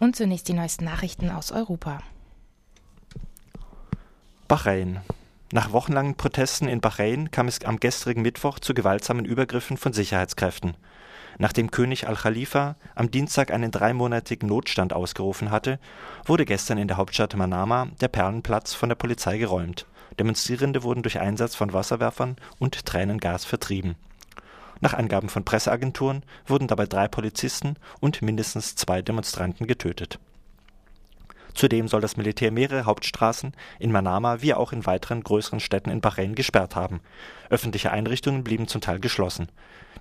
Und zunächst die neuesten Nachrichten aus Europa. Bahrain. Nach wochenlangen Protesten in Bahrain kam es am gestrigen Mittwoch zu gewaltsamen Übergriffen von Sicherheitskräften. Nachdem König Al-Khalifa am Dienstag einen dreimonatigen Notstand ausgerufen hatte, wurde gestern in der Hauptstadt Manama der Perlenplatz von der Polizei geräumt. Demonstrierende wurden durch Einsatz von Wasserwerfern und Tränengas vertrieben. Nach Angaben von Presseagenturen wurden dabei drei Polizisten und mindestens zwei Demonstranten getötet. Zudem soll das Militär mehrere Hauptstraßen in Manama wie auch in weiteren größeren Städten in Bahrain gesperrt haben. Öffentliche Einrichtungen blieben zum Teil geschlossen.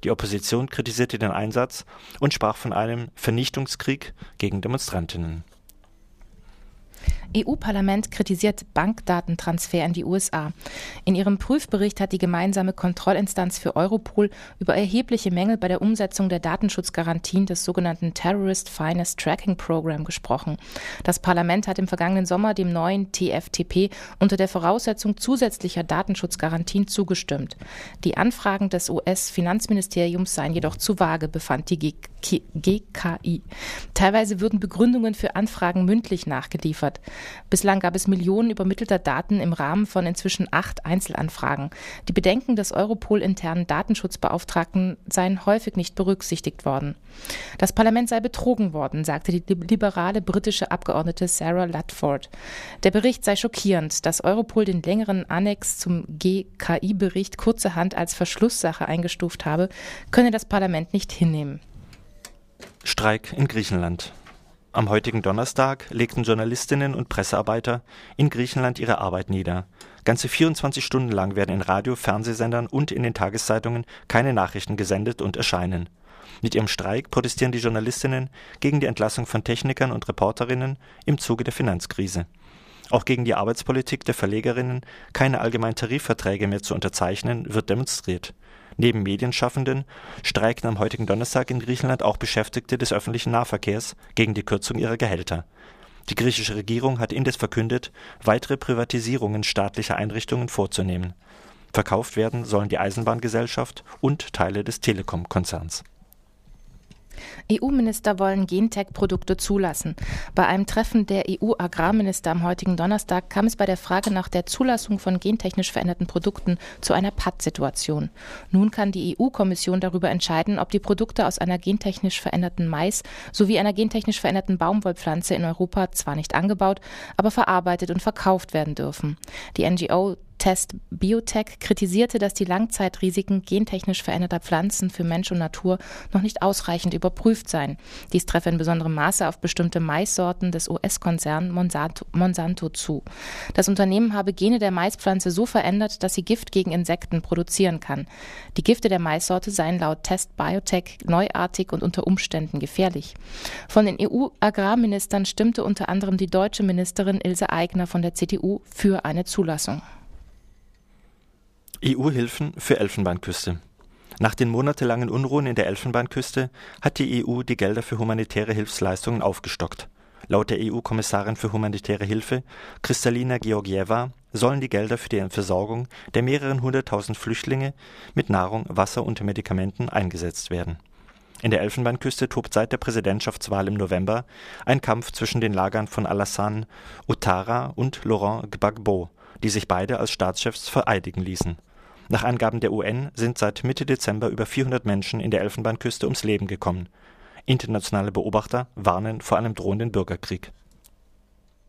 Die Opposition kritisierte den Einsatz und sprach von einem Vernichtungskrieg gegen Demonstrantinnen EU-Parlament kritisiert Bankdatentransfer in die USA. In ihrem Prüfbericht hat die gemeinsame Kontrollinstanz für Europol über erhebliche Mängel bei der Umsetzung der Datenschutzgarantien des sogenannten Terrorist Finance Tracking Program gesprochen. Das Parlament hat im vergangenen Sommer dem neuen TFTP unter der Voraussetzung zusätzlicher Datenschutzgarantien zugestimmt. Die Anfragen des US-Finanzministeriums seien jedoch zu vage, befand die GKI. Teilweise würden Begründungen für Anfragen mündlich nachgeliefert. Bislang gab es Millionen übermittelter Daten im Rahmen von inzwischen acht Einzelanfragen. Die Bedenken des Europol-internen Datenschutzbeauftragten seien häufig nicht berücksichtigt worden. Das Parlament sei betrogen worden, sagte die liberale britische Abgeordnete Sarah Ludford. Der Bericht sei schockierend, dass Europol den längeren Annex zum GKI-Bericht kurzerhand als Verschlusssache eingestuft habe, könne das Parlament nicht hinnehmen. Streik in Griechenland. Am heutigen Donnerstag legten Journalistinnen und Pressearbeiter in Griechenland ihre Arbeit nieder. Ganze 24 Stunden lang werden in Radio, Fernsehsendern und in den Tageszeitungen keine Nachrichten gesendet und erscheinen. Mit ihrem Streik protestieren die Journalistinnen gegen die Entlassung von Technikern und Reporterinnen im Zuge der Finanzkrise. Auch gegen die Arbeitspolitik der Verlegerinnen, keine allgemeinen Tarifverträge mehr zu unterzeichnen, wird demonstriert. Neben Medienschaffenden streiken am heutigen Donnerstag in Griechenland auch Beschäftigte des öffentlichen Nahverkehrs gegen die Kürzung ihrer Gehälter. Die griechische Regierung hat indes verkündet, weitere Privatisierungen staatlicher Einrichtungen vorzunehmen. Verkauft werden sollen die Eisenbahngesellschaft und Teile des Telekom-Konzerns. EU-Minister wollen Gentech-Produkte zulassen. Bei einem Treffen der EU-Agrarminister am heutigen Donnerstag kam es bei der Frage nach der Zulassung von gentechnisch veränderten Produkten zu einer Pattsituation. Nun kann die EU-Kommission darüber entscheiden, ob die Produkte aus einer gentechnisch veränderten Mais sowie einer gentechnisch veränderten Baumwollpflanze in Europa zwar nicht angebaut, aber verarbeitet und verkauft werden dürfen. Die NGO Test Biotech kritisierte, dass die Langzeitrisiken gentechnisch veränderter Pflanzen für Mensch und Natur noch nicht ausreichend überprüft seien. Dies treffe in besonderem Maße auf bestimmte Maissorten des US-Konzerns Monsanto, Monsanto zu. Das Unternehmen habe Gene der Maispflanze so verändert, dass sie Gift gegen Insekten produzieren kann. Die Gifte der Maissorte seien laut Test Biotech neuartig und unter Umständen gefährlich. Von den EU-Agrarministern stimmte unter anderem die deutsche Ministerin Ilse Aigner von der CDU für eine Zulassung. EU-Hilfen für Elfenbeinküste. Nach den monatelangen Unruhen in der Elfenbeinküste hat die EU die Gelder für humanitäre Hilfsleistungen aufgestockt. Laut der EU-Kommissarin für humanitäre Hilfe, Kristalina Georgieva, sollen die Gelder für die Versorgung der mehreren hunderttausend Flüchtlinge mit Nahrung, Wasser und Medikamenten eingesetzt werden. In der Elfenbeinküste tobt seit der Präsidentschaftswahl im November ein Kampf zwischen den Lagern von Alassane Ouattara und Laurent Gbagbo, die sich beide als Staatschefs vereidigen ließen. Nach Angaben der UN sind seit Mitte Dezember über 400 Menschen in der Elfenbeinküste ums Leben gekommen. Internationale Beobachter warnen vor einem drohenden Bürgerkrieg